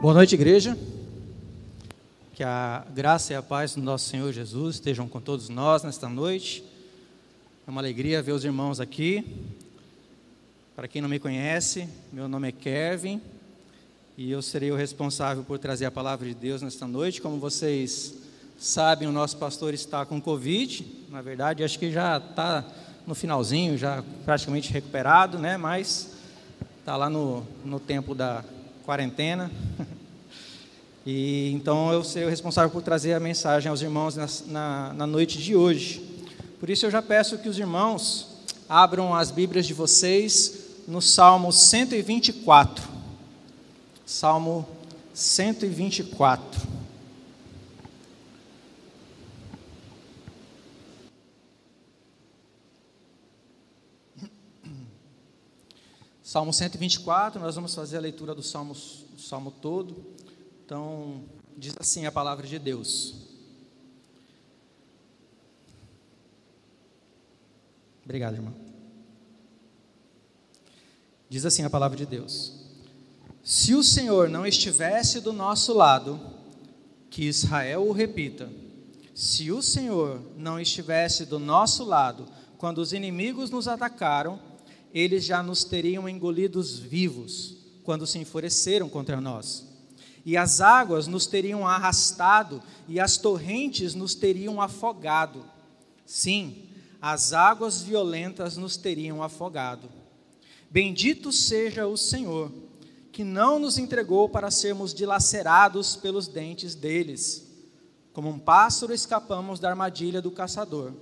Boa noite, igreja. Que a graça e a paz do nosso Senhor Jesus estejam com todos nós nesta noite. É uma alegria ver os irmãos aqui. Para quem não me conhece, meu nome é Kevin e eu serei o responsável por trazer a palavra de Deus nesta noite. Como vocês sabem, o nosso pastor está com Covid. Na verdade, acho que já está no finalzinho, já praticamente recuperado, né? Mas está lá no, no tempo da quarentena. E então eu serei o responsável por trazer a mensagem aos irmãos na, na, na noite de hoje. Por isso eu já peço que os irmãos abram as Bíblias de vocês no Salmo 124. Salmo 124. Salmo 124, nós vamos fazer a leitura do Salmo, do Salmo todo. Então, diz assim a palavra de Deus. Obrigado, irmão. Diz assim a palavra de Deus: Se o Senhor não estivesse do nosso lado, que Israel o repita, se o Senhor não estivesse do nosso lado quando os inimigos nos atacaram, eles já nos teriam engolidos vivos quando se enfureceram contra nós. E as águas nos teriam arrastado e as torrentes nos teriam afogado. Sim, as águas violentas nos teriam afogado. Bendito seja o Senhor, que não nos entregou para sermos dilacerados pelos dentes deles. Como um pássaro escapamos da armadilha do caçador.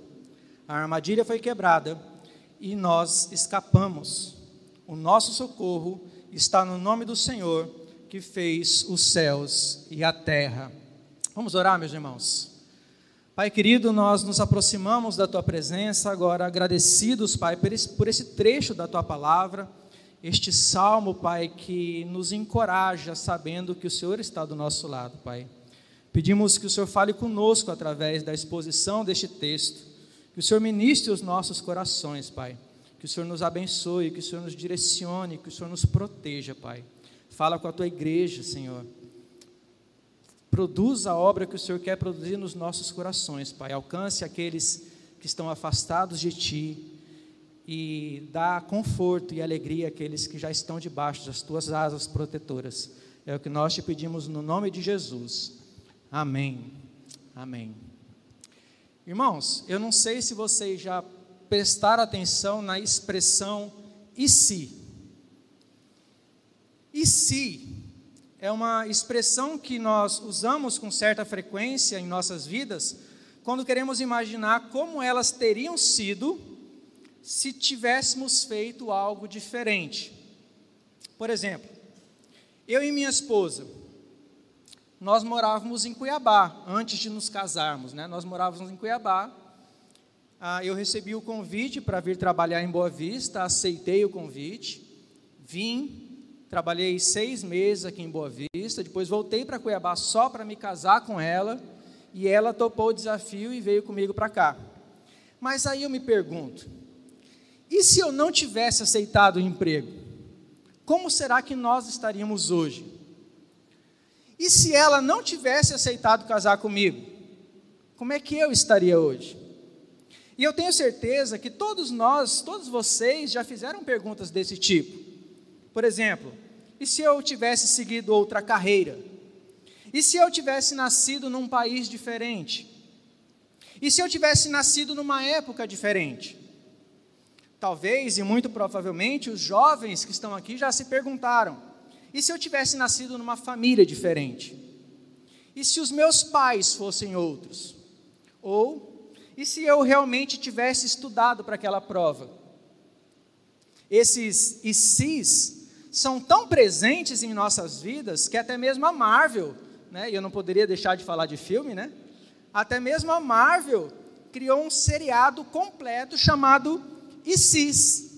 A armadilha foi quebrada e nós escapamos. O nosso socorro está no nome do Senhor que fez os céus e a terra. Vamos orar, meus irmãos. Pai querido, nós nos aproximamos da tua presença agora, agradecidos, Pai, por esse, trecho da tua palavra, este salmo, Pai, que nos encoraja, sabendo que o Senhor está do nosso lado, Pai. Pedimos que o Senhor fale conosco através da exposição deste texto que o Senhor ministre os nossos corações, Pai. Que o Senhor nos abençoe, que o Senhor nos direcione, que o Senhor nos proteja, Pai. Fala com a tua igreja, Senhor. Produza a obra que o Senhor quer produzir nos nossos corações, Pai. Alcance aqueles que estão afastados de Ti e dá conforto e alegria àqueles que já estão debaixo das Tuas asas protetoras. É o que nós te pedimos no nome de Jesus. Amém. Amém. Irmãos, eu não sei se vocês já prestaram atenção na expressão e se. E se é uma expressão que nós usamos com certa frequência em nossas vidas quando queremos imaginar como elas teriam sido se tivéssemos feito algo diferente. Por exemplo, eu e minha esposa, nós morávamos em Cuiabá, antes de nos casarmos, né? Nós morávamos em Cuiabá. Ah, eu recebi o convite para vir trabalhar em Boa Vista, aceitei o convite, vim, trabalhei seis meses aqui em Boa Vista, depois voltei para Cuiabá só para me casar com ela, e ela topou o desafio e veio comigo para cá. Mas aí eu me pergunto, e se eu não tivesse aceitado o emprego? Como será que nós estaríamos hoje? E se ela não tivesse aceitado casar comigo, como é que eu estaria hoje? E eu tenho certeza que todos nós, todos vocês já fizeram perguntas desse tipo. Por exemplo, e se eu tivesse seguido outra carreira? E se eu tivesse nascido num país diferente? E se eu tivesse nascido numa época diferente? Talvez e muito provavelmente os jovens que estão aqui já se perguntaram: e se eu tivesse nascido numa família diferente? E se os meus pais fossem outros? Ou, e se eu realmente tivesse estudado para aquela prova? Esses e sis são tão presentes em nossas vidas que até mesmo a Marvel, né, e eu não poderia deixar de falar de filme, né? Até mesmo a Marvel criou um seriado completo chamado ISIS,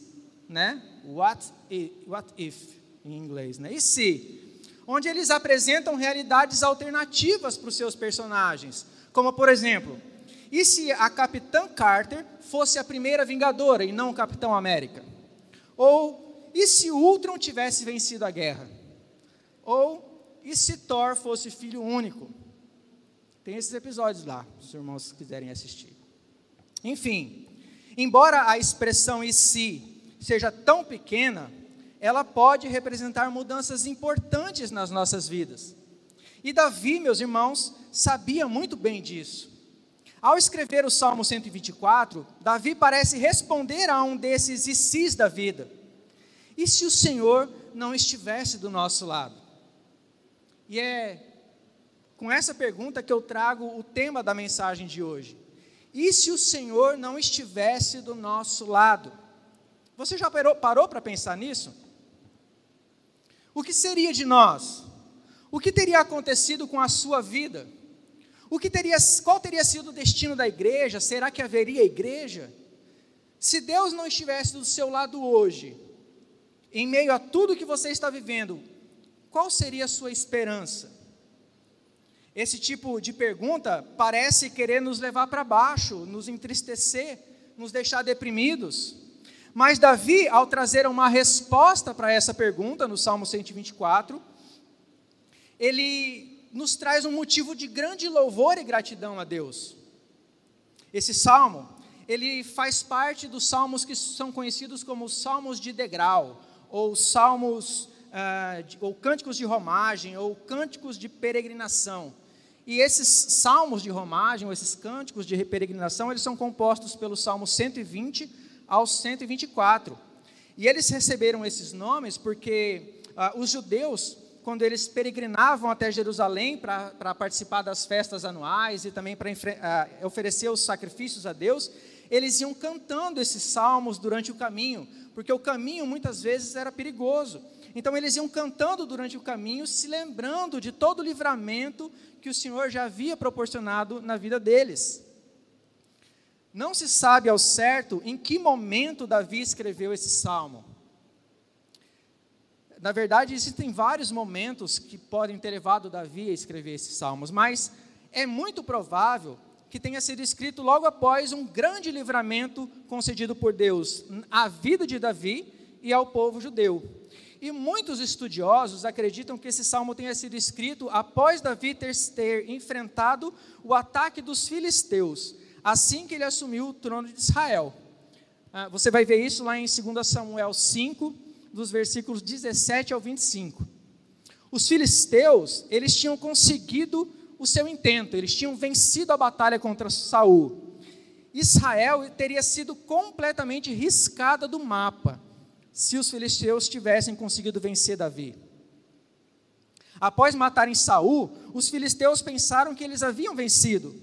né? What if, what if em inglês, né? E se? Onde eles apresentam realidades alternativas para os seus personagens, como por exemplo, e se a Capitã Carter fosse a primeira Vingadora e não o Capitão América? Ou e se Ultron tivesse vencido a guerra? Ou e se Thor fosse filho único? Tem esses episódios lá, se os irmãos quiserem assistir. Enfim, embora a expressão e se seja tão pequena, ela pode representar mudanças importantes nas nossas vidas. E Davi, meus irmãos, sabia muito bem disso. Ao escrever o Salmo 124, Davi parece responder a um desses icis da vida. E se o Senhor não estivesse do nosso lado? E é com essa pergunta que eu trago o tema da mensagem de hoje. E se o Senhor não estivesse do nosso lado? Você já parou para pensar nisso? O que seria de nós? O que teria acontecido com a sua vida? O que teria, qual teria sido o destino da igreja? Será que haveria igreja? Se Deus não estivesse do seu lado hoje, em meio a tudo que você está vivendo, qual seria a sua esperança? Esse tipo de pergunta parece querer nos levar para baixo, nos entristecer, nos deixar deprimidos. Mas Davi, ao trazer uma resposta para essa pergunta, no Salmo 124, ele nos traz um motivo de grande louvor e gratidão a Deus. Esse salmo, ele faz parte dos salmos que são conhecidos como salmos de degrau, ou salmos, ah, ou cânticos de romagem, ou cânticos de peregrinação. E esses salmos de romagem, ou esses cânticos de peregrinação, eles são compostos pelo Salmo 120 ao 124. E eles receberam esses nomes porque ah, os judeus quando eles peregrinavam até Jerusalém para participar das festas anuais e também para uh, oferecer os sacrifícios a Deus, eles iam cantando esses salmos durante o caminho, porque o caminho muitas vezes era perigoso. Então eles iam cantando durante o caminho, se lembrando de todo o livramento que o Senhor já havia proporcionado na vida deles. Não se sabe ao certo em que momento Davi escreveu esse salmo na verdade, existem vários momentos que podem ter levado Davi a escrever esses salmos, mas é muito provável que tenha sido escrito logo após um grande livramento concedido por Deus à vida de Davi e ao povo judeu. E muitos estudiosos acreditam que esse salmo tenha sido escrito após Davi ter, ter enfrentado o ataque dos filisteus, assim que ele assumiu o trono de Israel. Ah, você vai ver isso lá em 2 Samuel 5, dos versículos 17 ao 25. Os filisteus, eles tinham conseguido o seu intento, eles tinham vencido a batalha contra Saul. Israel teria sido completamente riscada do mapa se os filisteus tivessem conseguido vencer Davi. Após matarem Saul, os filisteus pensaram que eles haviam vencido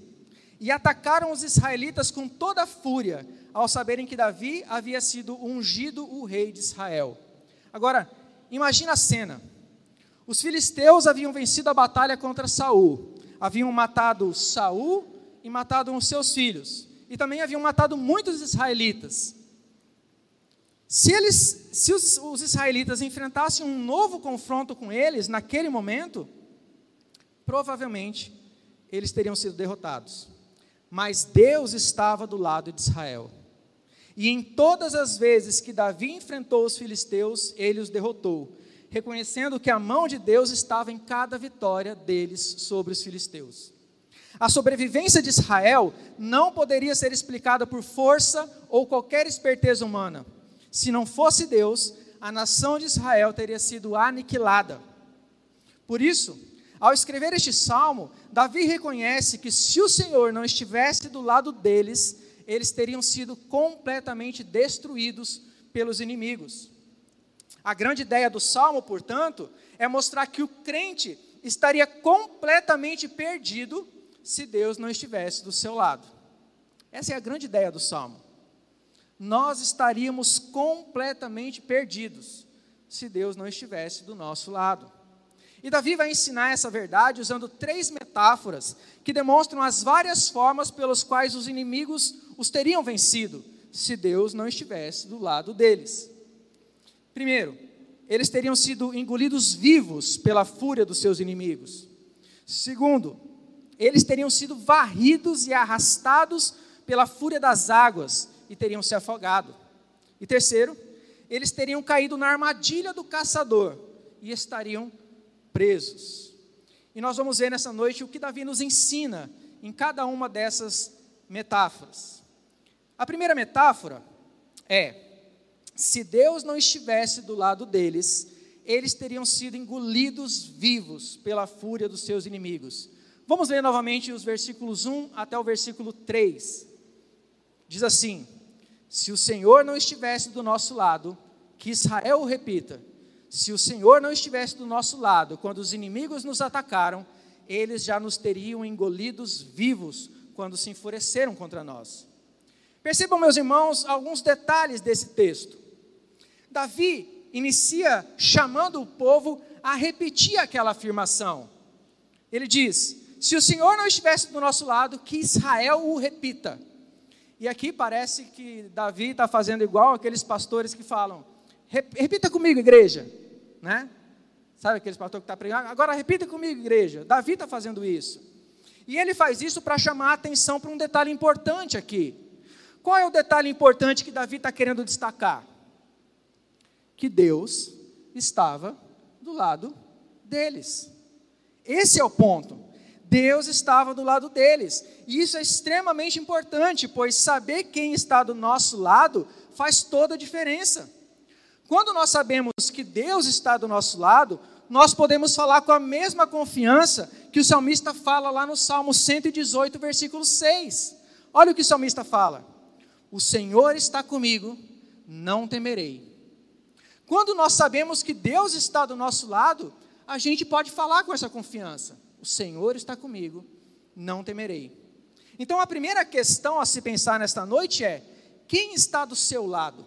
e atacaram os israelitas com toda a fúria, ao saberem que Davi havia sido ungido o rei de Israel. Agora, imagina a cena. Os filisteus haviam vencido a batalha contra Saul. Haviam matado Saul e matado os seus filhos. E também haviam matado muitos israelitas. Se, eles, se os, os israelitas enfrentassem um novo confronto com eles naquele momento, provavelmente eles teriam sido derrotados. Mas Deus estava do lado de Israel. E em todas as vezes que Davi enfrentou os filisteus, ele os derrotou, reconhecendo que a mão de Deus estava em cada vitória deles sobre os filisteus. A sobrevivência de Israel não poderia ser explicada por força ou qualquer esperteza humana. Se não fosse Deus, a nação de Israel teria sido aniquilada. Por isso, ao escrever este salmo, Davi reconhece que se o Senhor não estivesse do lado deles, eles teriam sido completamente destruídos pelos inimigos. A grande ideia do salmo, portanto, é mostrar que o crente estaria completamente perdido se Deus não estivesse do seu lado. Essa é a grande ideia do salmo. Nós estaríamos completamente perdidos se Deus não estivesse do nosso lado. E Davi vai ensinar essa verdade usando três metáforas que demonstram as várias formas pelas quais os inimigos os teriam vencido se Deus não estivesse do lado deles. Primeiro, eles teriam sido engolidos vivos pela fúria dos seus inimigos. Segundo, eles teriam sido varridos e arrastados pela fúria das águas e teriam se afogado. E terceiro, eles teriam caído na armadilha do caçador e estariam presos. E nós vamos ver nessa noite o que Davi nos ensina em cada uma dessas metáforas. A primeira metáfora é: se Deus não estivesse do lado deles, eles teriam sido engolidos vivos pela fúria dos seus inimigos. Vamos ler novamente os versículos 1 até o versículo 3. Diz assim: Se o Senhor não estivesse do nosso lado, que Israel o repita, se o Senhor não estivesse do nosso lado quando os inimigos nos atacaram, eles já nos teriam engolidos vivos quando se enfureceram contra nós. Percebam, meus irmãos, alguns detalhes desse texto. Davi inicia chamando o povo a repetir aquela afirmação. Ele diz: Se o Senhor não estivesse do nosso lado, que Israel o repita. E aqui parece que Davi está fazendo igual aqueles pastores que falam: Repita comigo, igreja. Né? Sabe aqueles pastores que estão tá pregando? Agora repita comigo, igreja. Davi está fazendo isso. E ele faz isso para chamar a atenção para um detalhe importante aqui. Qual é o detalhe importante que Davi está querendo destacar? Que Deus estava do lado deles. Esse é o ponto. Deus estava do lado deles. E isso é extremamente importante, pois saber quem está do nosso lado faz toda a diferença. Quando nós sabemos que Deus está do nosso lado, nós podemos falar com a mesma confiança que o salmista fala lá no Salmo 118, versículo 6. Olha o que o salmista fala: O Senhor está comigo, não temerei. Quando nós sabemos que Deus está do nosso lado, a gente pode falar com essa confiança: O Senhor está comigo, não temerei. Então, a primeira questão a se pensar nesta noite é: quem está do seu lado?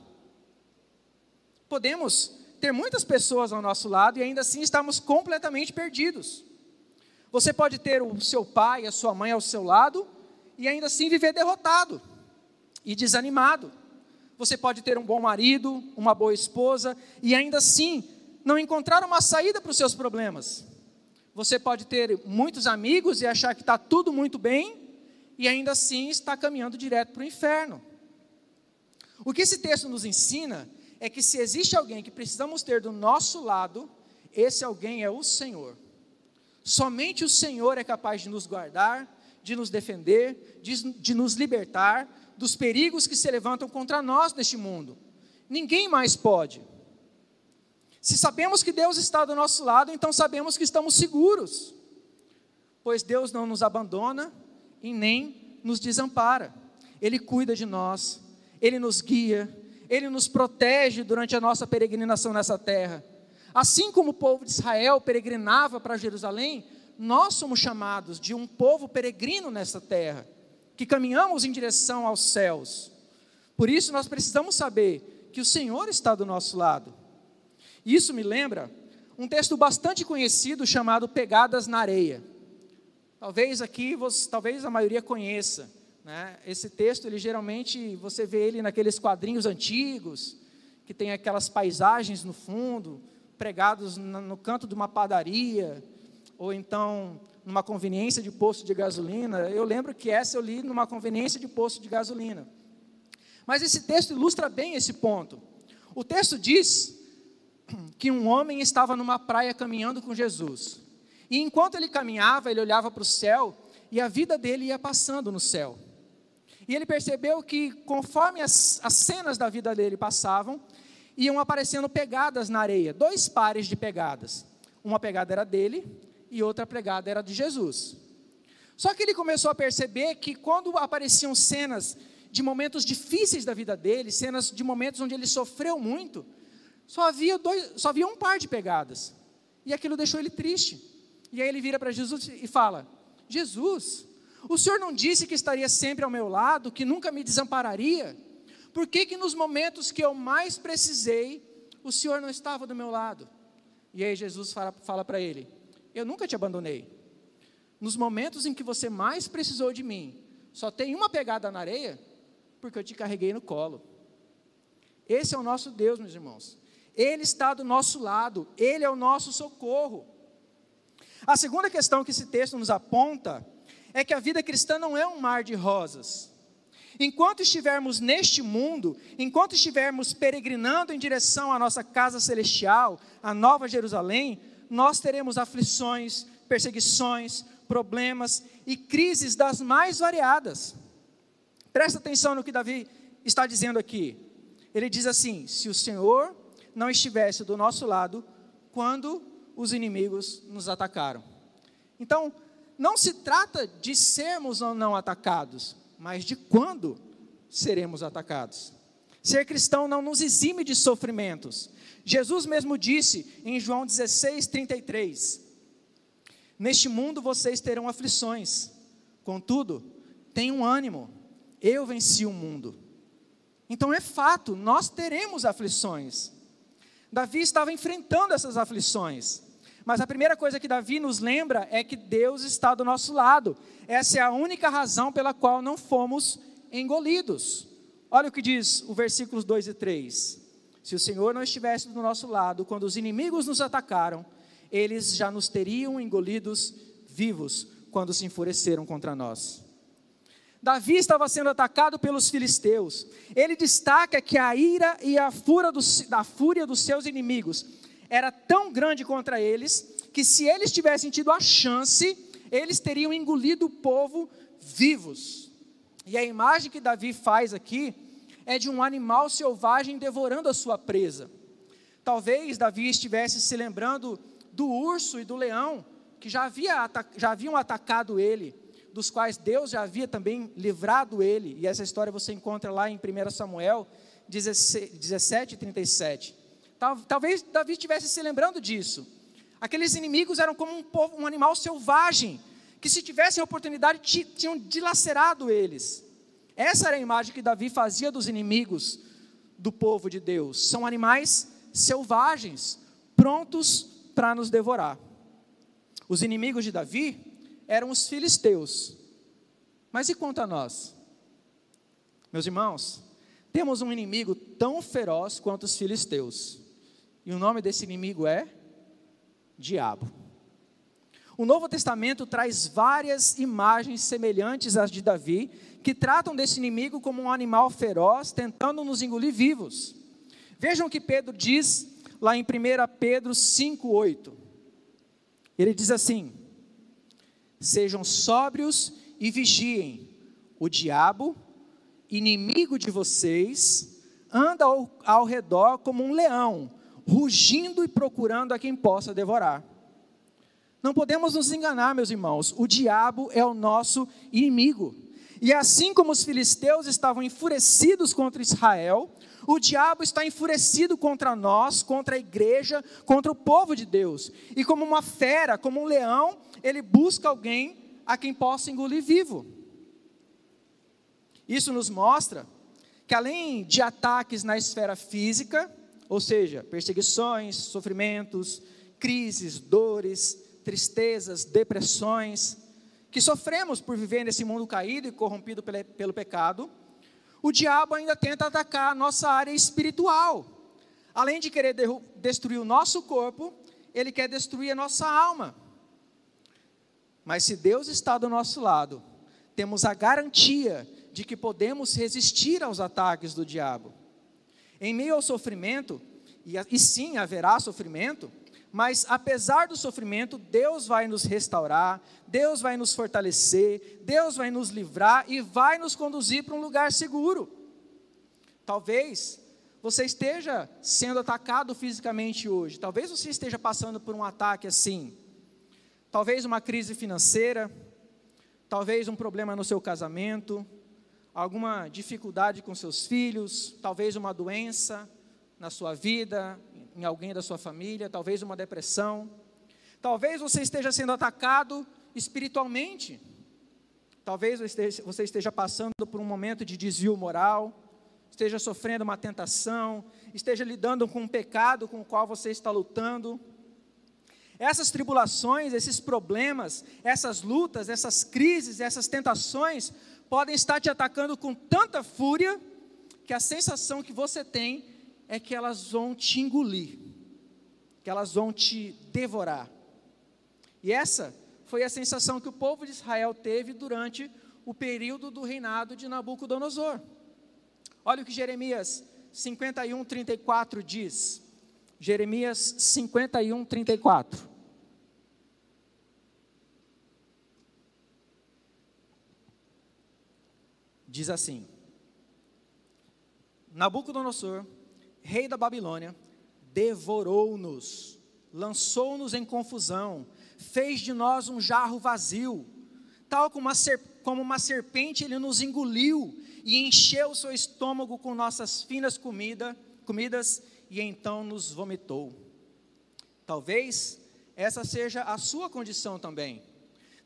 Podemos ter muitas pessoas ao nosso lado e ainda assim estamos completamente perdidos. Você pode ter o seu pai, a sua mãe ao seu lado e ainda assim viver derrotado e desanimado. Você pode ter um bom marido, uma boa esposa e ainda assim não encontrar uma saída para os seus problemas. Você pode ter muitos amigos e achar que está tudo muito bem e ainda assim está caminhando direto para o inferno. O que esse texto nos ensina é que se existe alguém que precisamos ter do nosso lado, esse alguém é o Senhor. Somente o Senhor é capaz de nos guardar, de nos defender, de, de nos libertar dos perigos que se levantam contra nós neste mundo. Ninguém mais pode. Se sabemos que Deus está do nosso lado, então sabemos que estamos seguros, pois Deus não nos abandona e nem nos desampara. Ele cuida de nós, ele nos guia, ele nos protege durante a nossa peregrinação nessa terra. Assim como o povo de Israel peregrinava para Jerusalém, nós somos chamados de um povo peregrino nessa terra que caminhamos em direção aos céus. Por isso nós precisamos saber que o Senhor está do nosso lado. Isso me lembra um texto bastante conhecido chamado Pegadas na Areia. Talvez aqui, você, talvez a maioria conheça. Né? Esse texto, ele geralmente você vê ele naqueles quadrinhos antigos que tem aquelas paisagens no fundo, pregados no canto de uma padaria, ou então numa conveniência de posto de gasolina. Eu lembro que essa eu li numa conveniência de posto de gasolina. Mas esse texto ilustra bem esse ponto. O texto diz que um homem estava numa praia caminhando com Jesus. E enquanto ele caminhava, ele olhava para o céu e a vida dele ia passando no céu. E ele percebeu que, conforme as, as cenas da vida dele passavam, iam aparecendo pegadas na areia, dois pares de pegadas. Uma pegada era dele e outra pregada era de Jesus. Só que ele começou a perceber que quando apareciam cenas de momentos difíceis da vida dele, cenas de momentos onde ele sofreu muito, só havia, dois, só havia um par de pegadas. E aquilo deixou ele triste. E aí ele vira para Jesus e fala: Jesus, o Senhor não disse que estaria sempre ao meu lado, que nunca me desampararia? Por que, que nos momentos que eu mais precisei, o Senhor não estava do meu lado? E aí Jesus fala, fala para ele: eu nunca te abandonei. Nos momentos em que você mais precisou de mim, só tem uma pegada na areia, porque eu te carreguei no colo. Esse é o nosso Deus, meus irmãos. Ele está do nosso lado, ele é o nosso socorro. A segunda questão que esse texto nos aponta é que a vida cristã não é um mar de rosas. Enquanto estivermos neste mundo, enquanto estivermos peregrinando em direção à nossa casa celestial, a Nova Jerusalém, nós teremos aflições, perseguições, problemas e crises das mais variadas. Presta atenção no que Davi está dizendo aqui. Ele diz assim: se o Senhor não estivesse do nosso lado quando os inimigos nos atacaram. Então, não se trata de sermos ou não atacados, mas de quando seremos atacados. Ser cristão não nos exime de sofrimentos. Jesus mesmo disse em João 16, 33: Neste mundo vocês terão aflições, contudo, tenham ânimo, eu venci o mundo. Então é fato, nós teremos aflições. Davi estava enfrentando essas aflições. Mas a primeira coisa que Davi nos lembra é que Deus está do nosso lado. Essa é a única razão pela qual não fomos engolidos. Olha o que diz o versículos 2 e 3. Se o Senhor não estivesse do nosso lado, quando os inimigos nos atacaram, eles já nos teriam engolidos vivos quando se enfureceram contra nós. Davi estava sendo atacado pelos filisteus. Ele destaca que a ira e a fúria, dos, da fúria dos seus inimigos era tão grande contra eles que se eles tivessem tido a chance, eles teriam engolido o povo vivos. E a imagem que Davi faz aqui é de um animal selvagem devorando a sua presa. Talvez Davi estivesse se lembrando do urso e do leão que já, havia, já haviam atacado ele dos quais Deus já havia também livrado ele, e essa história você encontra lá em 1 Samuel 17, 37. Talvez Davi estivesse se lembrando disso. Aqueles inimigos eram como um, povo, um animal selvagem, que se tivessem oportunidade tinham dilacerado eles. Essa era a imagem que Davi fazia dos inimigos do povo de Deus. São animais selvagens, prontos para nos devorar. Os inimigos de Davi eram os filisteus. Mas e quanto a nós? Meus irmãos, temos um inimigo tão feroz quanto os filisteus. E o nome desse inimigo é Diabo. O Novo Testamento traz várias imagens semelhantes às de Davi, que tratam desse inimigo como um animal feroz, tentando nos engolir vivos. Vejam o que Pedro diz lá em 1 Pedro 5,8. Ele diz assim: Sejam sóbrios e vigiem. O diabo, inimigo de vocês, anda ao, ao redor como um leão, rugindo e procurando a quem possa devorar. Não podemos nos enganar, meus irmãos, o diabo é o nosso inimigo. E assim como os filisteus estavam enfurecidos contra Israel, o diabo está enfurecido contra nós, contra a igreja, contra o povo de Deus. E como uma fera, como um leão, ele busca alguém a quem possa engolir vivo. Isso nos mostra que além de ataques na esfera física, ou seja, perseguições, sofrimentos, crises, dores, tristezas, depressões, que sofremos por viver nesse mundo caído e corrompido pelo, pecado, o diabo ainda tenta atacar a nossa área espiritual. Além de querer destruir o nosso corpo, ele quer destruir a nossa alma. Mas se Deus está do nosso lado, temos a garantia de que podemos resistir aos ataques do diabo. Em meio ao sofrimento, e sim haverá sofrimento, mas apesar do sofrimento, Deus vai nos restaurar, Deus vai nos fortalecer, Deus vai nos livrar e vai nos conduzir para um lugar seguro. Talvez você esteja sendo atacado fisicamente hoje, talvez você esteja passando por um ataque assim, talvez uma crise financeira, talvez um problema no seu casamento, alguma dificuldade com seus filhos, talvez uma doença na sua vida, em alguém da sua família, talvez uma depressão. Talvez você esteja sendo atacado espiritualmente. Talvez você esteja passando por um momento de desvio moral, esteja sofrendo uma tentação, esteja lidando com um pecado com o qual você está lutando. Essas tribulações, esses problemas, essas lutas, essas crises, essas tentações podem estar te atacando com tanta fúria que a sensação que você tem é que elas vão te engolir, que elas vão te devorar. E essa foi a sensação que o povo de Israel teve durante o período do reinado de Nabucodonosor. Olha o que Jeremias 51, 34 diz. Jeremias 51, 34. Diz assim: Nabucodonosor rei da Babilônia, devorou-nos, lançou-nos em confusão, fez de nós um jarro vazio, tal como uma, como uma serpente ele nos engoliu e encheu o seu estômago com nossas finas comida, comidas e então nos vomitou. Talvez essa seja a sua condição também.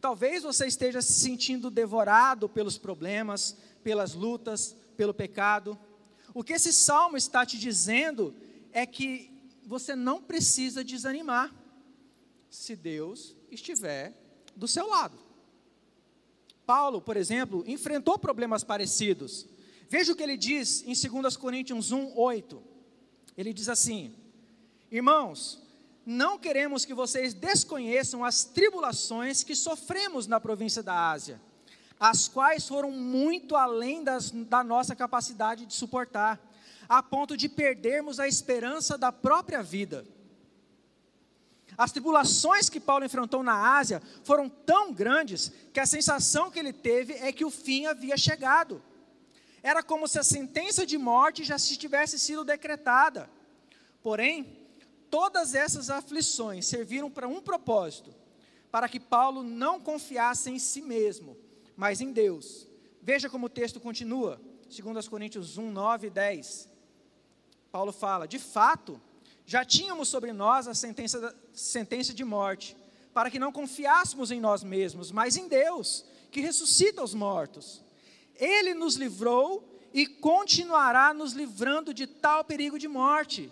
Talvez você esteja se sentindo devorado pelos problemas, pelas lutas, pelo pecado. O que esse salmo está te dizendo é que você não precisa desanimar se Deus estiver do seu lado. Paulo, por exemplo, enfrentou problemas parecidos. Veja o que ele diz em 2 Coríntios 1, 8. Ele diz assim: Irmãos, não queremos que vocês desconheçam as tribulações que sofremos na província da Ásia, as quais foram muito além das, da nossa capacidade de suportar, a ponto de perdermos a esperança da própria vida. As tribulações que Paulo enfrentou na Ásia foram tão grandes que a sensação que ele teve é que o fim havia chegado. Era como se a sentença de morte já tivesse sido decretada. Porém, todas essas aflições serviram para um propósito: para que Paulo não confiasse em si mesmo, mas em Deus. Veja como o texto continua, 2 Coríntios 1, 9 e 10. Paulo fala: De fato, já tínhamos sobre nós a sentença, sentença de morte, para que não confiássemos em nós mesmos, mas em Deus, que ressuscita os mortos. Ele nos livrou e continuará nos livrando de tal perigo de morte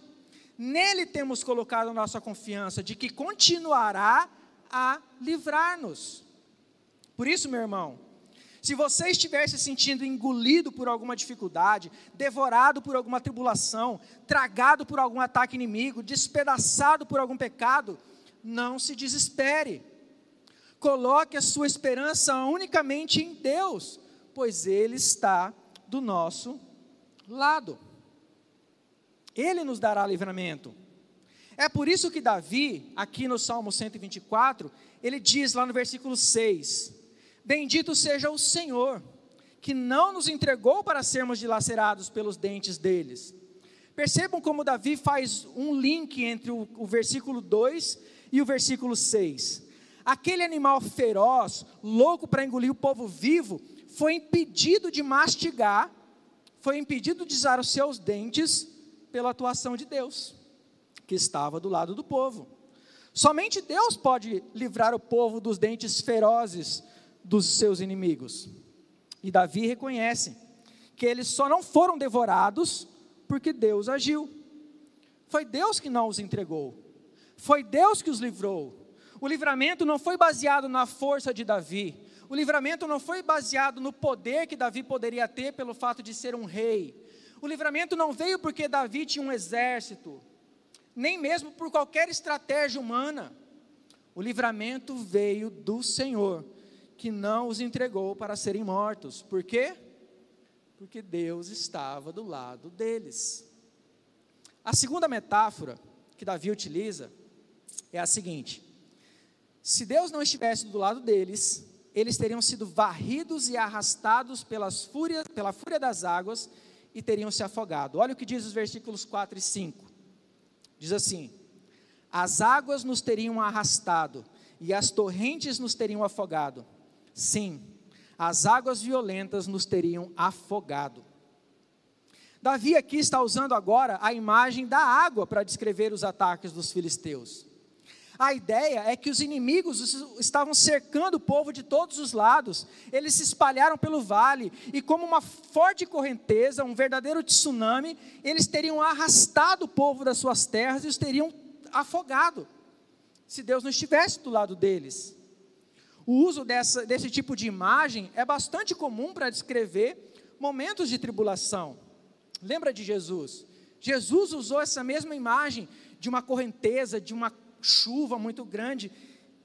Nele temos colocado nossa confiança de que continuará a livrar-nos. Por isso, meu irmão, se você estiver se sentindo engolido por alguma dificuldade, devorado por alguma tribulação, tragado por algum ataque inimigo, despedaçado por algum pecado, não se desespere. Coloque a sua esperança unicamente em Deus, pois Ele está do nosso lado. Ele nos dará livramento. É por isso que Davi, aqui no Salmo 124, ele diz lá no versículo 6: Bendito seja o Senhor, que não nos entregou para sermos dilacerados pelos dentes deles. Percebam como Davi faz um link entre o, o versículo 2 e o versículo 6. Aquele animal feroz, louco para engolir o povo vivo, foi impedido de mastigar, foi impedido de usar os seus dentes pela atuação de Deus, que estava do lado do povo. Somente Deus pode livrar o povo dos dentes ferozes dos seus inimigos. E Davi reconhece que eles só não foram devorados porque Deus agiu. Foi Deus que não os entregou. Foi Deus que os livrou. O livramento não foi baseado na força de Davi. O livramento não foi baseado no poder que Davi poderia ter pelo fato de ser um rei. O livramento não veio porque Davi tinha um exército, nem mesmo por qualquer estratégia humana. O livramento veio do Senhor, que não os entregou para serem mortos. Por quê? Porque Deus estava do lado deles. A segunda metáfora que Davi utiliza é a seguinte: se Deus não estivesse do lado deles, eles teriam sido varridos e arrastados pelas fúrias, pela fúria das águas e teriam se afogado. Olha o que diz os versículos 4 e 5. Diz assim: As águas nos teriam arrastado e as torrentes nos teriam afogado. Sim, as águas violentas nos teriam afogado. Davi aqui está usando agora a imagem da água para descrever os ataques dos filisteus. A ideia é que os inimigos estavam cercando o povo de todos os lados, eles se espalharam pelo vale, e como uma forte correnteza, um verdadeiro tsunami, eles teriam arrastado o povo das suas terras e os teriam afogado, se Deus não estivesse do lado deles. O uso dessa, desse tipo de imagem é bastante comum para descrever momentos de tribulação. Lembra de Jesus? Jesus usou essa mesma imagem de uma correnteza, de uma chuva muito grande,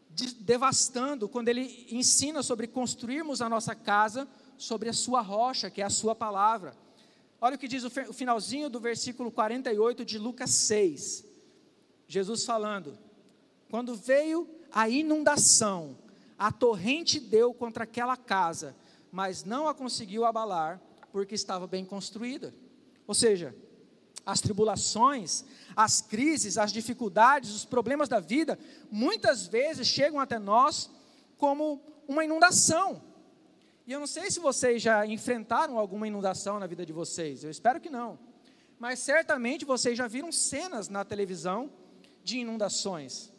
de, devastando, quando ele ensina sobre construirmos a nossa casa sobre a sua rocha, que é a sua palavra. Olha o que diz o, o finalzinho do versículo 48 de Lucas 6. Jesus falando: Quando veio a inundação, a torrente deu contra aquela casa, mas não a conseguiu abalar, porque estava bem construída. Ou seja, as tribulações, as crises, as dificuldades, os problemas da vida, muitas vezes chegam até nós como uma inundação. E eu não sei se vocês já enfrentaram alguma inundação na vida de vocês, eu espero que não. Mas certamente vocês já viram cenas na televisão de inundações.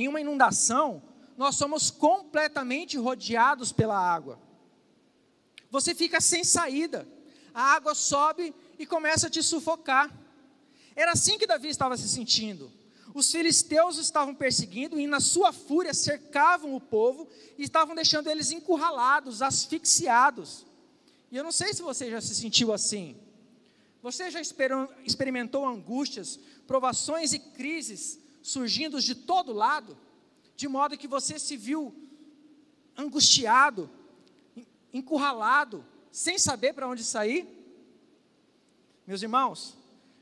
Em uma inundação, nós somos completamente rodeados pela água. Você fica sem saída. A água sobe e começa a te sufocar. Era assim que Davi estava se sentindo. Os filisteus estavam perseguindo e, na sua fúria, cercavam o povo e estavam deixando eles encurralados, asfixiados. E eu não sei se você já se sentiu assim. Você já experimentou angústias, provações e crises surgindo de todo lado, de modo que você se viu angustiado, encurralado, sem saber para onde sair? Meus irmãos,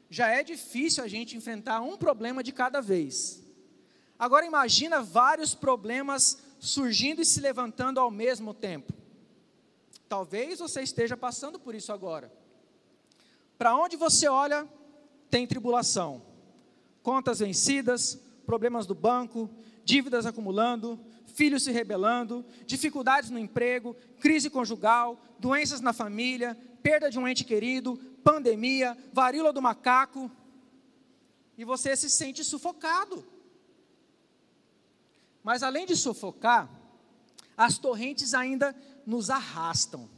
já é difícil a gente enfrentar um problema de cada vez. Agora imagina vários problemas surgindo e se levantando ao mesmo tempo. Talvez você esteja passando por isso agora. Para onde você olha, tem tribulação. Contas vencidas, problemas do banco, dívidas acumulando, filhos se rebelando, dificuldades no emprego, crise conjugal, doenças na família, perda de um ente querido, pandemia, varíola do macaco, e você se sente sufocado. Mas além de sufocar, as torrentes ainda nos arrastam.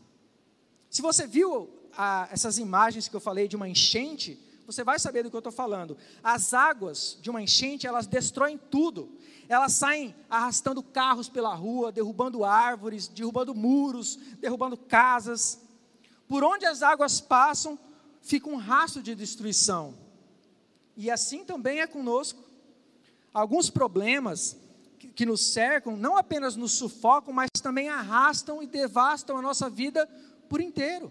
Se você viu ah, essas imagens que eu falei de uma enchente, você vai saber do que eu estou falando. As águas de uma enchente, elas destroem tudo. Elas saem arrastando carros pela rua, derrubando árvores, derrubando muros, derrubando casas. Por onde as águas passam, fica um rastro de destruição. E assim também é conosco. Alguns problemas que, nos cercam não apenas nos sufocam, mas também arrastam e devastam a nossa vida por inteiro.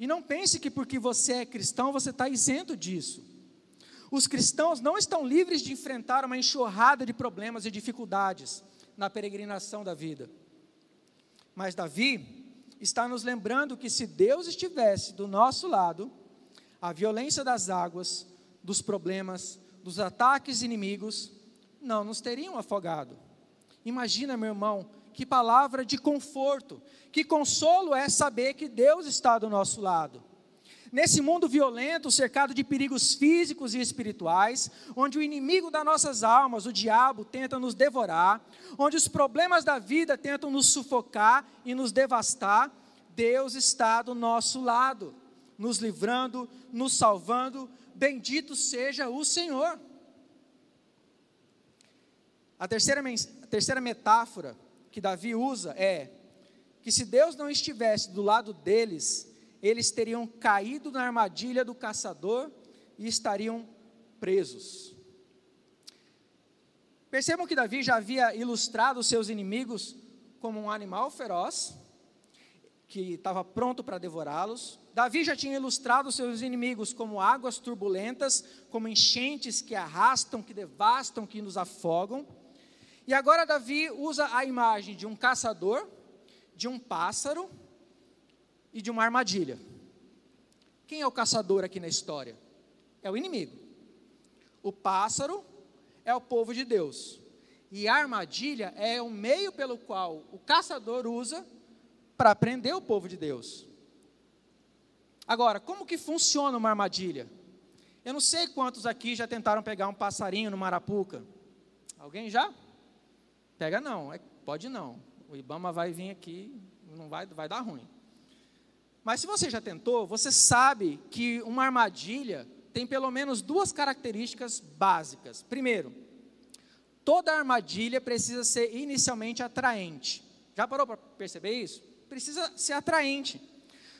E não pense que porque você é cristão você está isento disso. Os cristãos não estão livres de enfrentar uma enxurrada de problemas e dificuldades na peregrinação da vida. Mas Davi está nos lembrando que se Deus estivesse do nosso lado, a violência das águas, dos problemas, dos ataques inimigos, não nos teriam afogado. Imagina, meu irmão, que palavra de conforto, que consolo é saber que Deus está do nosso lado. Nesse mundo violento, cercado de perigos físicos e espirituais, onde o inimigo das nossas almas, o diabo, tenta nos devorar, onde os problemas da vida tentam nos sufocar e nos devastar, Deus está do nosso lado, nos livrando, nos salvando. Bendito seja o Senhor. A terceira, a terceira metáfora que Davi usa é que se Deus não estivesse do lado deles, eles teriam caído na armadilha do caçador e estariam presos. Percebam que Davi já havia ilustrado seus inimigos como um animal feroz, que estava pronto para devorá-los. Davi já tinha ilustrado seus inimigos como águas turbulentas, como enchentes que arrastam, que devastam, que nos afogam. E agora Davi usa a imagem de um caçador, de um pássaro e de uma armadilha. Quem é o caçador aqui na história? É o inimigo. O pássaro é o povo de Deus. E a armadilha é o meio pelo qual o caçador usa para prender o povo de Deus. Agora, como que funciona uma armadilha? Eu não sei quantos aqui já tentaram pegar um passarinho no Marapuca. Alguém já? Pega não, é, pode não. O Ibama vai vir aqui, não vai, vai dar ruim. Mas se você já tentou, você sabe que uma armadilha tem pelo menos duas características básicas. Primeiro, toda armadilha precisa ser inicialmente atraente. Já parou para perceber isso? Precisa ser atraente.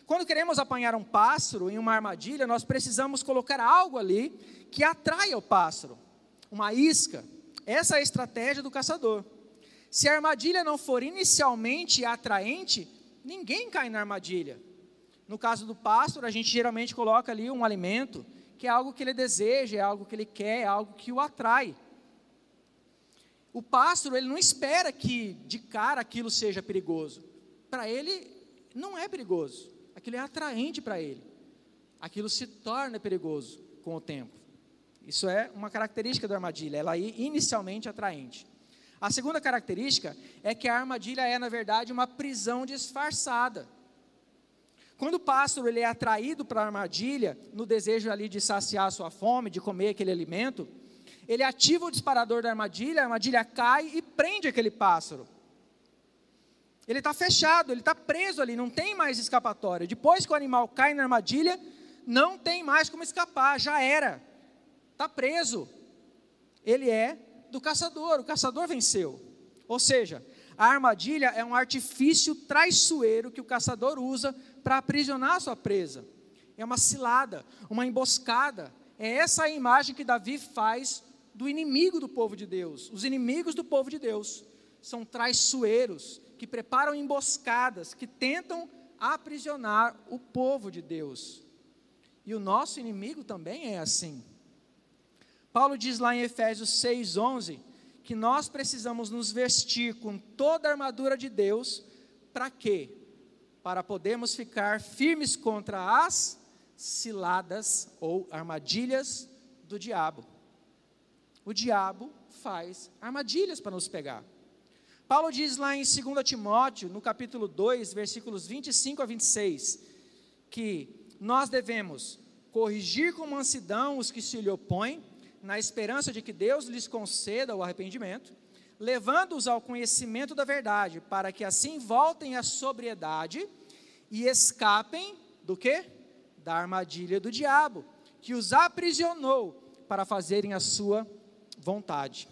Quando queremos apanhar um pássaro em uma armadilha, nós precisamos colocar algo ali que atraia o pássaro. Uma isca. Essa é a estratégia do caçador. Se a armadilha não for inicialmente atraente, ninguém cai na armadilha. No caso do pássaro, a gente geralmente coloca ali um alimento, que é algo que ele deseja, é algo que ele quer, é algo que o atrai. O pássaro, ele não espera que de cara aquilo seja perigoso. Para ele, não é perigoso. Aquilo é atraente para ele. Aquilo se torna perigoso com o tempo. Isso é uma característica da armadilha, ela é inicialmente atraente. A segunda característica é que a armadilha é, na verdade, uma prisão disfarçada. Quando o pássaro ele é atraído para a armadilha, no desejo ali de saciar sua fome, de comer aquele alimento, ele ativa o disparador da armadilha, a armadilha cai e prende aquele pássaro. Ele está fechado, ele está preso ali, não tem mais escapatória. Depois que o animal cai na armadilha, não tem mais como escapar, já era. Está preso. Ele é do caçador, o caçador venceu. Ou seja, a armadilha é um artifício traiçoeiro que o caçador usa para aprisionar a sua presa. É uma cilada, uma emboscada. É essa a imagem que Davi faz do inimigo do povo de Deus. Os inimigos do povo de Deus são traiçoeiros, que preparam emboscadas, que tentam aprisionar o povo de Deus. E o nosso inimigo também é assim. Paulo diz lá em Efésios 6:11 que nós precisamos nos vestir com toda a armadura de Deus, para quê? Para podermos ficar firmes contra as ciladas ou armadilhas do diabo. O diabo faz armadilhas para nos pegar. Paulo diz lá em 2 Timóteo, no capítulo 2, versículos 25 a 26, que nós devemos corrigir com mansidão os que se lhe opõem, na esperança de que Deus lhes conceda o arrependimento, levando-os ao conhecimento da verdade, para que assim voltem à sobriedade e escapem do que? Da armadilha do diabo, que os aprisionou para fazerem a sua vontade.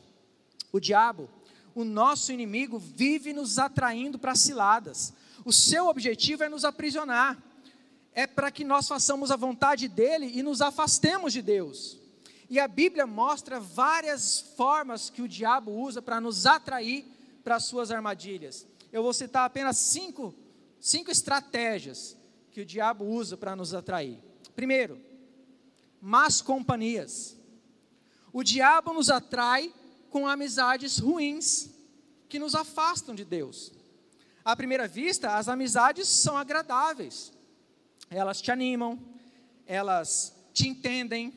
O diabo, o nosso inimigo, vive nos atraindo para ciladas. O seu objetivo é nos aprisionar. É para que nós façamos a vontade dele e nos afastemos de Deus. E a Bíblia mostra várias formas que o diabo usa para nos atrair para as suas armadilhas. Eu vou citar apenas cinco, cinco estratégias que o diabo usa para nos atrair. Primeiro, más companhias. O diabo nos atrai com amizades ruins, que nos afastam de Deus. À primeira vista, as amizades são agradáveis, elas te animam, elas te entendem,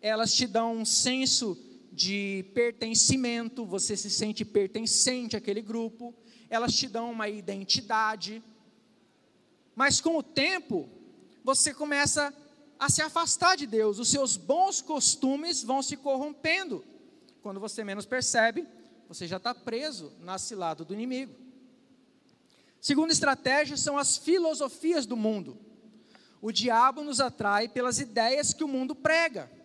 elas te dão um senso de pertencimento, você se sente pertencente àquele grupo, elas te dão uma identidade. Mas com o tempo, você começa a se afastar de Deus, os seus bons costumes vão se corrompendo. Quando você menos percebe, você já está preso na cilada do inimigo. Segunda estratégia são as filosofias do mundo. O diabo nos atrai pelas ideias que o mundo prega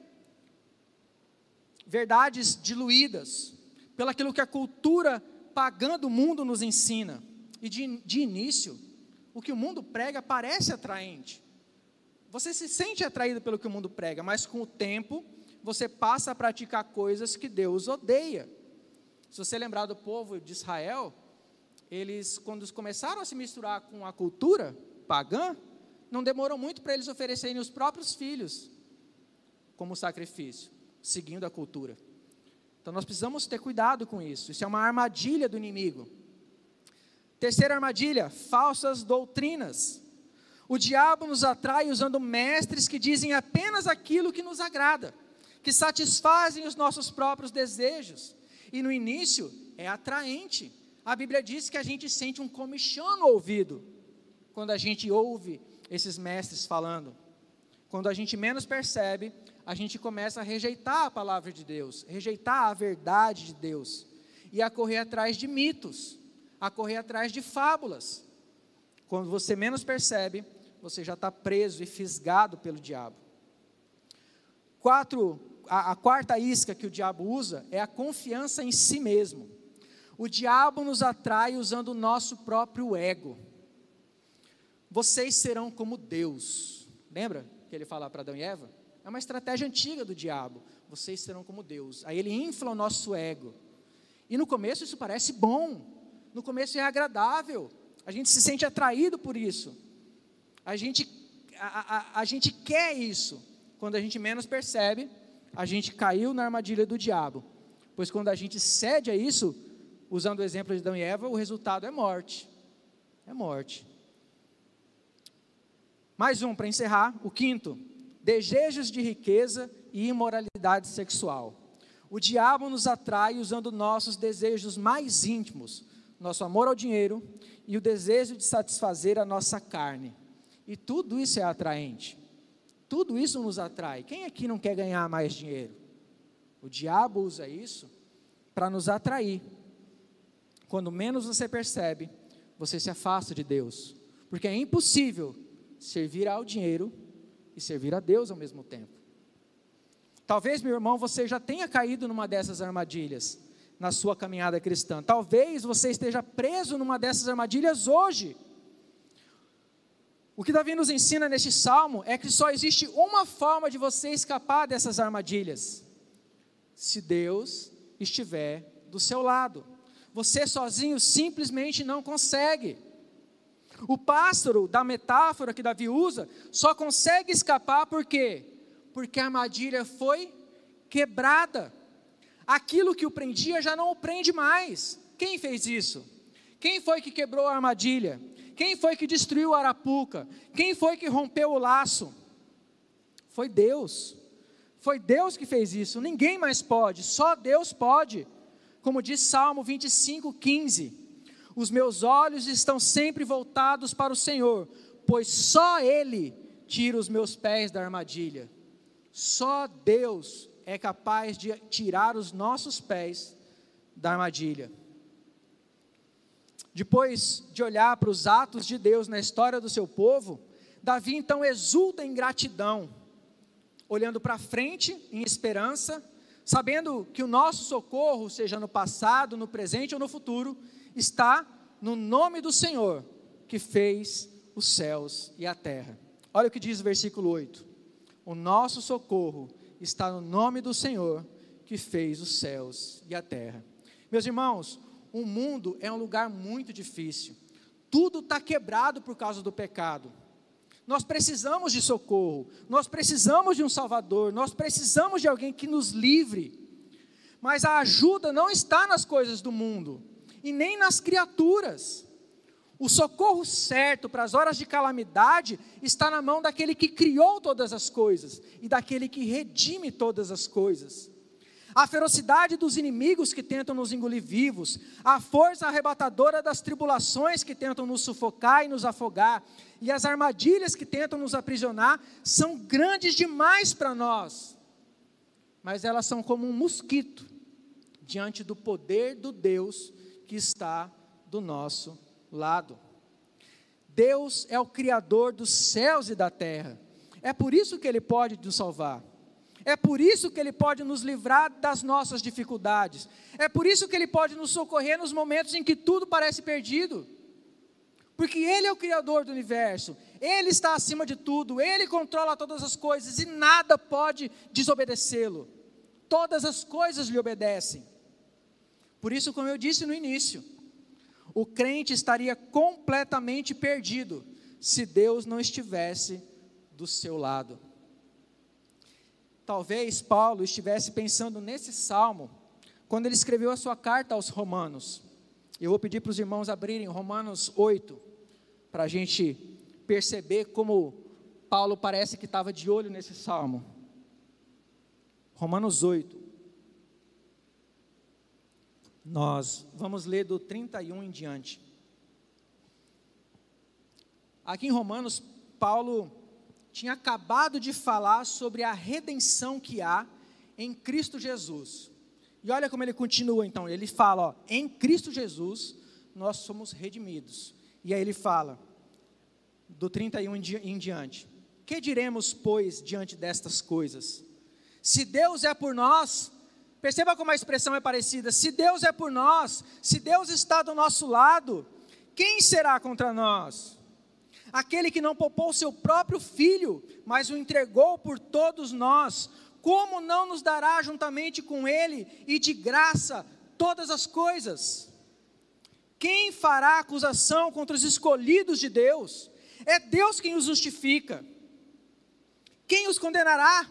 verdades diluídas, pelaquilo que a cultura pagã do mundo nos ensina. E de, de início, o que o mundo prega parece atraente. Você se sente atraído pelo que o mundo prega, mas com o tempo, você passa a praticar coisas que Deus odeia. Se você lembrar do povo de Israel, eles, quando começaram a se misturar com a cultura pagã, não demorou muito para eles oferecerem os próprios filhos como sacrifício seguindo a cultura. Então nós precisamos ter cuidado com isso. Isso é uma armadilha do inimigo. Terceira armadilha: falsas doutrinas. O diabo nos atrai usando mestres que dizem apenas aquilo que nos agrada, que satisfazem os nossos próprios desejos. E no início é atraente. A Bíblia diz que a gente sente um comichão no ouvido quando a gente ouve esses mestres falando. Quando a gente menos percebe, a gente começa a rejeitar a palavra de Deus, rejeitar a verdade de Deus e a correr atrás de mitos, a correr atrás de fábulas. Quando você menos percebe, você já está preso e fisgado pelo diabo. Quatro, a, a quarta isca que o diabo usa é a confiança em si mesmo. O diabo nos atrai usando o nosso próprio ego. Vocês serão como Deus. Lembra que ele fala para Adão e Eva? É uma estratégia antiga do diabo. Vocês serão como Deus. Aí ele infla o nosso ego. E no começo isso parece bom. No começo é agradável. A gente se sente atraído por isso. A gente, a, a, a gente quer isso. Quando a gente menos percebe, a gente caiu na armadilha do diabo. Pois quando a gente cede a isso, usando o exemplo de Adão e Eva, o resultado é morte. É morte. Mais um para encerrar, o quinto: desejos de riqueza e imoralidade sexual. O diabo nos atrai usando nossos desejos mais íntimos, nosso amor ao dinheiro e o desejo de satisfazer a nossa carne. E tudo isso é atraente. Tudo isso nos atrai. Quem aqui não quer ganhar mais dinheiro? O diabo usa isso para nos atrair. Quando menos você percebe, você se afasta de Deus. Porque é impossível servir ao dinheiro e servir a Deus ao mesmo tempo. Talvez, meu irmão, você já tenha caído numa dessas armadilhas na sua caminhada cristã. Talvez você esteja preso numa dessas armadilhas hoje. O que Davi nos ensina neste salmo é que só existe uma forma de você escapar dessas armadilhas: se Deus estiver do seu lado. Você sozinho simplesmente não consegue. O pássaro da metáfora que Davi usa só consegue escapar por quê? Porque a armadilha foi quebrada. Aquilo que o prendia já não o prende mais. Quem fez isso? Quem foi que quebrou a armadilha? Quem foi que destruiu a arapuca? Quem foi que rompeu o laço? Foi Deus. Foi Deus que fez isso. Ninguém mais pode, só Deus pode. Como diz Salmo 25, 15 os meus olhos estão sempre voltados para o Senhor, pois só Ele tira os meus pés da armadilha. Só Deus é capaz de tirar os nossos pés da armadilha. Depois de olhar para os atos de Deus na história do seu povo, Davi então exulta em gratidão, olhando para frente em esperança, sabendo que o nosso socorro, seja no passado, no presente ou no futuro, está no nome do Senhor que fez os céus e a terra. Olha o que diz o versículo 8: O nosso socorro está no nome do Senhor que fez os céus e a terra. Meus irmãos, o mundo é um lugar muito difícil. Tudo está quebrado por causa do pecado. Nós precisamos de socorro, nós precisamos de um Salvador, nós precisamos de alguém que nos livre. Mas a ajuda não está nas coisas do mundo, e nem nas criaturas. O socorro certo para as horas de calamidade está na mão daquele que criou todas as coisas e daquele que redime todas as coisas. A ferocidade dos inimigos que tentam nos engolir vivos, a força arrebatadora das tribulações que tentam nos sufocar e nos afogar, e as armadilhas que tentam nos aprisionar, são grandes demais para nós. Mas elas são como um mosquito diante do poder do Deus que está do nosso lado. Deus é o Criador dos céus e da terra. É por isso que Ele pode nos salvar. É por isso que Ele pode nos livrar das nossas dificuldades. É por isso que Ele pode nos socorrer nos momentos em que tudo parece perdido. Porque Ele é o Criador do universo, Ele está acima de tudo, Ele controla todas as coisas e nada pode desobedecê-lo. Todas as coisas lhe obedecem. Por isso, como eu disse no início, o crente estaria completamente perdido se Deus não estivesse do seu lado. Talvez Paulo estivesse pensando nesse salmo quando ele escreveu a sua carta aos Romanos. Eu vou pedir para os irmãos abrirem Romanos 8, para a gente perceber como Paulo parece que estava de olho nesse salmo. Romanos 8. Nós vamos ler do 31 em diante. Aqui em Romanos, Paulo tinha acabado de falar sobre a redenção que há em Cristo Jesus. E olha como ele continua então, ele fala, ó, em Cristo Jesus nós somos redimidos. E aí ele fala, do 31 em diante: Que diremos, pois, diante destas coisas? Se Deus é por nós, Perceba como a expressão é parecida. Se Deus é por nós, se Deus está do nosso lado, quem será contra nós? Aquele que não poupou seu próprio filho, mas o entregou por todos nós, como não nos dará juntamente com ele e de graça todas as coisas? Quem fará acusação contra os escolhidos de Deus? É Deus quem os justifica. Quem os condenará?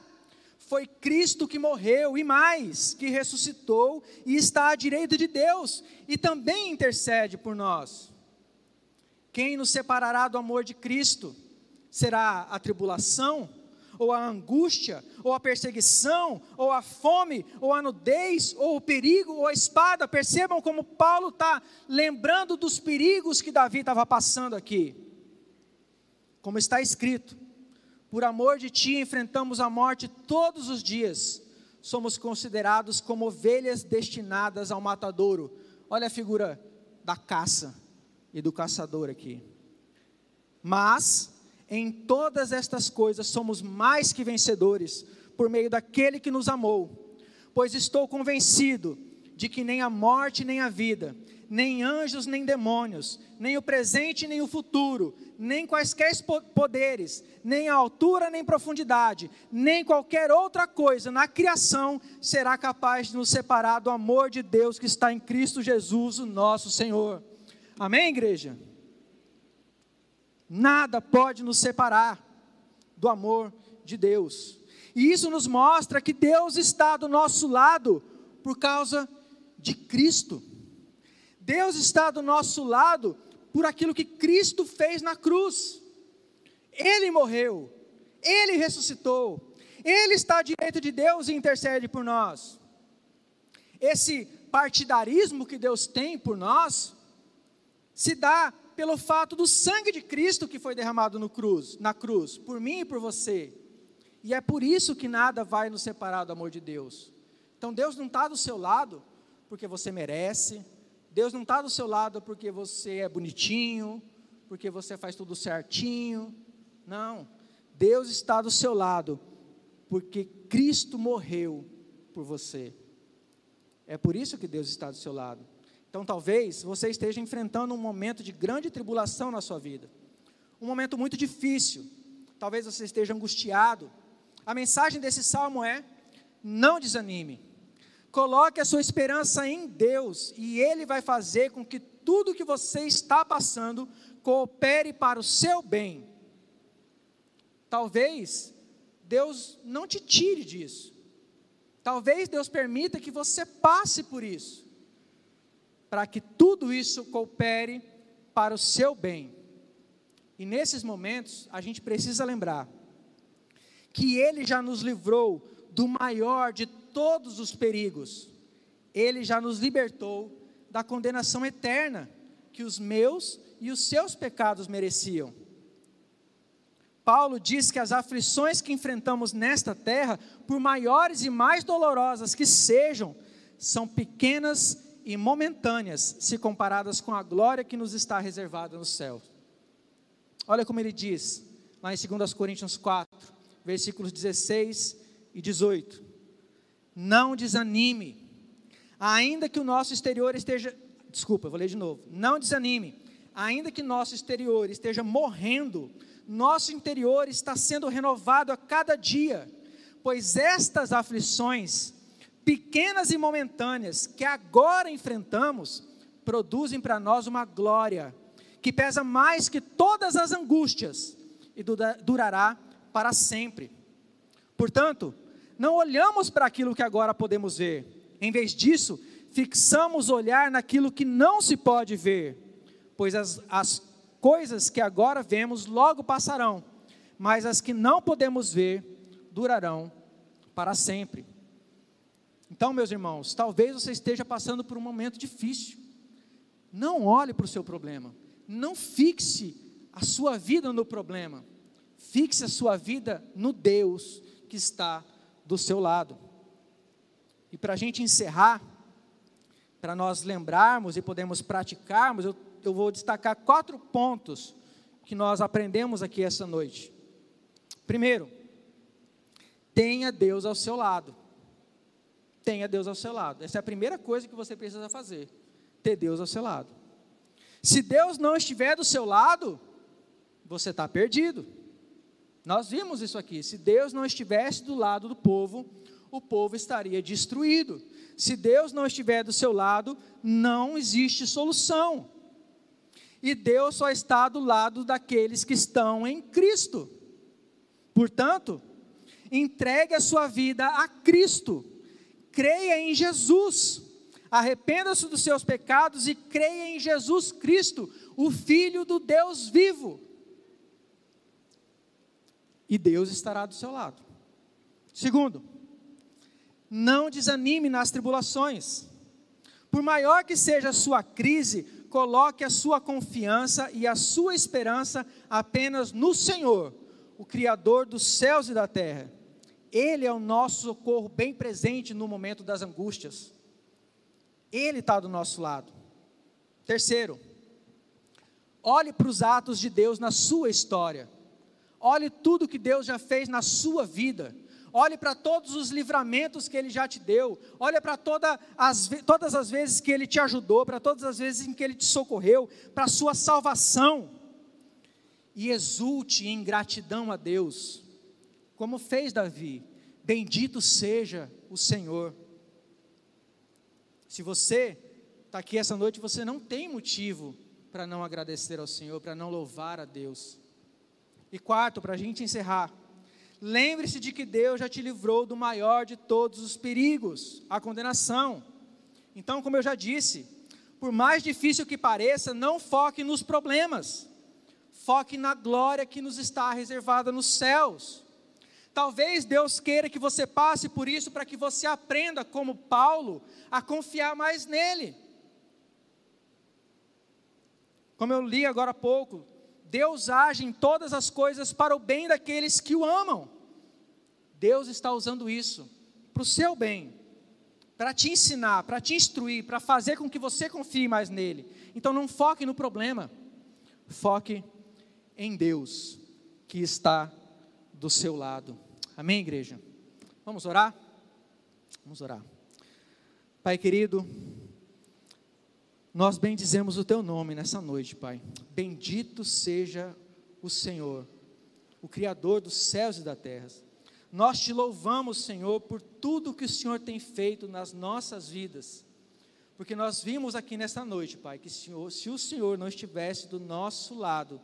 Foi Cristo que morreu e mais, que ressuscitou e está à direita de Deus e também intercede por nós. Quem nos separará do amor de Cristo? Será a tribulação? ou a angústia, ou a perseguição, ou a fome, ou a nudez, ou o perigo, ou a espada. Percebam como Paulo está lembrando dos perigos que Davi estava passando aqui. Como está escrito: por amor de ti enfrentamos a morte todos os dias, somos considerados como ovelhas destinadas ao matadouro. Olha a figura da caça e do caçador aqui. Mas em todas estas coisas somos mais que vencedores, por meio daquele que nos amou. Pois estou convencido de que nem a morte, nem a vida, nem anjos, nem demônios, nem o presente, nem o futuro, nem quaisquer poderes, nem a altura, nem profundidade, nem qualquer outra coisa na criação será capaz de nos separar do amor de Deus que está em Cristo Jesus, o nosso Senhor. Amém, igreja? Nada pode nos separar do amor de Deus. E isso nos mostra que Deus está do nosso lado por causa de Cristo. Deus está do nosso lado por aquilo que Cristo fez na cruz. Ele morreu, ele ressuscitou, ele está à direita de Deus e intercede por nós. Esse partidarismo que Deus tem por nós se dá pelo fato do sangue de Cristo que foi derramado no cruz, na cruz, por mim e por você. E é por isso que nada vai nos separar do amor de Deus. Então Deus não está do seu lado porque você merece, Deus não está do seu lado porque você é bonitinho, porque você faz tudo certinho. Não. Deus está do seu lado porque Cristo morreu por você. É por isso que Deus está do seu lado. Então, talvez você esteja enfrentando um momento de grande tribulação na sua vida, um momento muito difícil. Talvez você esteja angustiado. A mensagem desse salmo é: não desanime. Coloque a sua esperança em Deus e Ele vai fazer com que tudo que você está passando coopere para o seu bem. Talvez Deus não te tire disso. Talvez Deus permita que você passe por isso para que tudo isso coopere para o seu bem. E nesses momentos, a gente precisa lembrar que Ele já nos livrou do maior de todos os perigos. Ele já nos libertou da condenação eterna que os meus e os seus pecados mereciam. Paulo diz que as aflições que enfrentamos nesta terra, por maiores e mais dolorosas que sejam, são pequenas e momentâneas se comparadas com a glória que nos está reservada no céu. Olha como ele diz, lá em 2 Coríntios 4, versículos 16 e 18: Não desanime, ainda que o nosso exterior esteja. Desculpa, vou ler de novo. Não desanime, ainda que nosso exterior esteja morrendo, nosso interior está sendo renovado a cada dia, pois estas aflições pequenas e momentâneas que agora enfrentamos, produzem para nós uma glória que pesa mais que todas as angústias e durará para sempre. Portanto, não olhamos para aquilo que agora podemos ver, em vez disso, fixamos olhar naquilo que não se pode ver, pois as, as coisas que agora vemos logo passarão, mas as que não podemos ver durarão para sempre. Então, meus irmãos, talvez você esteja passando por um momento difícil. Não olhe para o seu problema. Não fixe a sua vida no problema. Fixe a sua vida no Deus que está do seu lado. E para a gente encerrar, para nós lembrarmos e podermos praticarmos, eu, eu vou destacar quatro pontos que nós aprendemos aqui essa noite. Primeiro, tenha Deus ao seu lado tenha Deus ao seu lado. Essa é a primeira coisa que você precisa fazer: ter Deus ao seu lado. Se Deus não estiver do seu lado, você está perdido. Nós vimos isso aqui. Se Deus não estivesse do lado do povo, o povo estaria destruído. Se Deus não estiver do seu lado, não existe solução. E Deus só está do lado daqueles que estão em Cristo. Portanto, entregue a sua vida a Cristo. Creia em Jesus. Arrependa-se dos seus pecados e creia em Jesus Cristo, o Filho do Deus vivo. E Deus estará do seu lado. Segundo, não desanime nas tribulações. Por maior que seja a sua crise, coloque a sua confiança e a sua esperança apenas no Senhor, o Criador dos céus e da terra. Ele é o nosso socorro bem presente no momento das angústias. Ele está do nosso lado. Terceiro, olhe para os atos de Deus na sua história. Olhe tudo que Deus já fez na sua vida. Olhe para todos os livramentos que Ele já te deu. Olhe para toda as, todas as vezes que Ele te ajudou, para todas as vezes em que Ele te socorreu, para a sua salvação. E exulte em gratidão a Deus, como fez Davi. Bendito seja o Senhor. Se você está aqui essa noite, você não tem motivo para não agradecer ao Senhor, para não louvar a Deus. E quarto, para a gente encerrar, lembre-se de que Deus já te livrou do maior de todos os perigos, a condenação. Então, como eu já disse, por mais difícil que pareça, não foque nos problemas, foque na glória que nos está reservada nos céus. Talvez Deus queira que você passe por isso para que você aprenda, como Paulo, a confiar mais nele. Como eu li agora há pouco, Deus age em todas as coisas para o bem daqueles que o amam. Deus está usando isso para o seu bem, para te ensinar, para te instruir, para fazer com que você confie mais nele. Então não foque no problema, foque em Deus que está do seu lado. Amém, igreja? Vamos orar? Vamos orar. Pai querido, nós bendizemos o teu nome nessa noite, Pai. Bendito seja o Senhor, o Criador dos céus e da terra. Nós te louvamos, Senhor, por tudo que o Senhor tem feito nas nossas vidas. Porque nós vimos aqui nesta noite, Pai, que Senhor, se o Senhor não estivesse do nosso lado,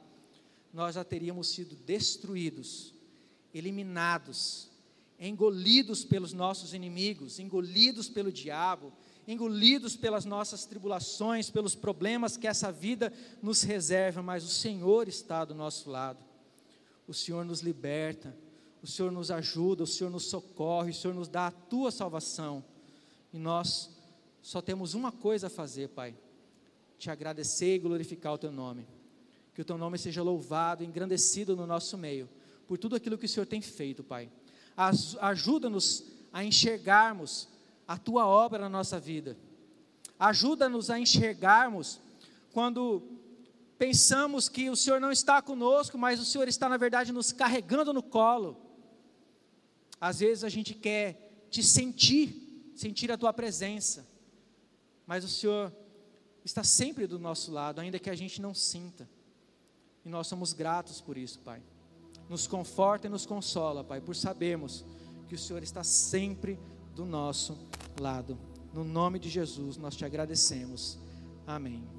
nós já teríamos sido destruídos, eliminados, engolidos pelos nossos inimigos, engolidos pelo diabo, engolidos pelas nossas tribulações, pelos problemas que essa vida nos reserva, mas o Senhor está do nosso lado. O Senhor nos liberta, o Senhor nos ajuda, o Senhor nos socorre, o Senhor nos dá a tua salvação. E nós só temos uma coisa a fazer, Pai: te agradecer e glorificar o teu nome. Que o teu nome seja louvado, engrandecido no nosso meio, por tudo aquilo que o Senhor tem feito, Pai. Ajuda-nos a enxergarmos a tua obra na nossa vida. Ajuda-nos a enxergarmos quando pensamos que o Senhor não está conosco, mas o Senhor está, na verdade, nos carregando no colo. Às vezes a gente quer te sentir, sentir a tua presença, mas o Senhor está sempre do nosso lado, ainda que a gente não sinta. E nós somos gratos por isso, Pai. Nos conforta e nos consola, Pai, por sabermos que o Senhor está sempre do nosso lado. No nome de Jesus, nós te agradecemos. Amém.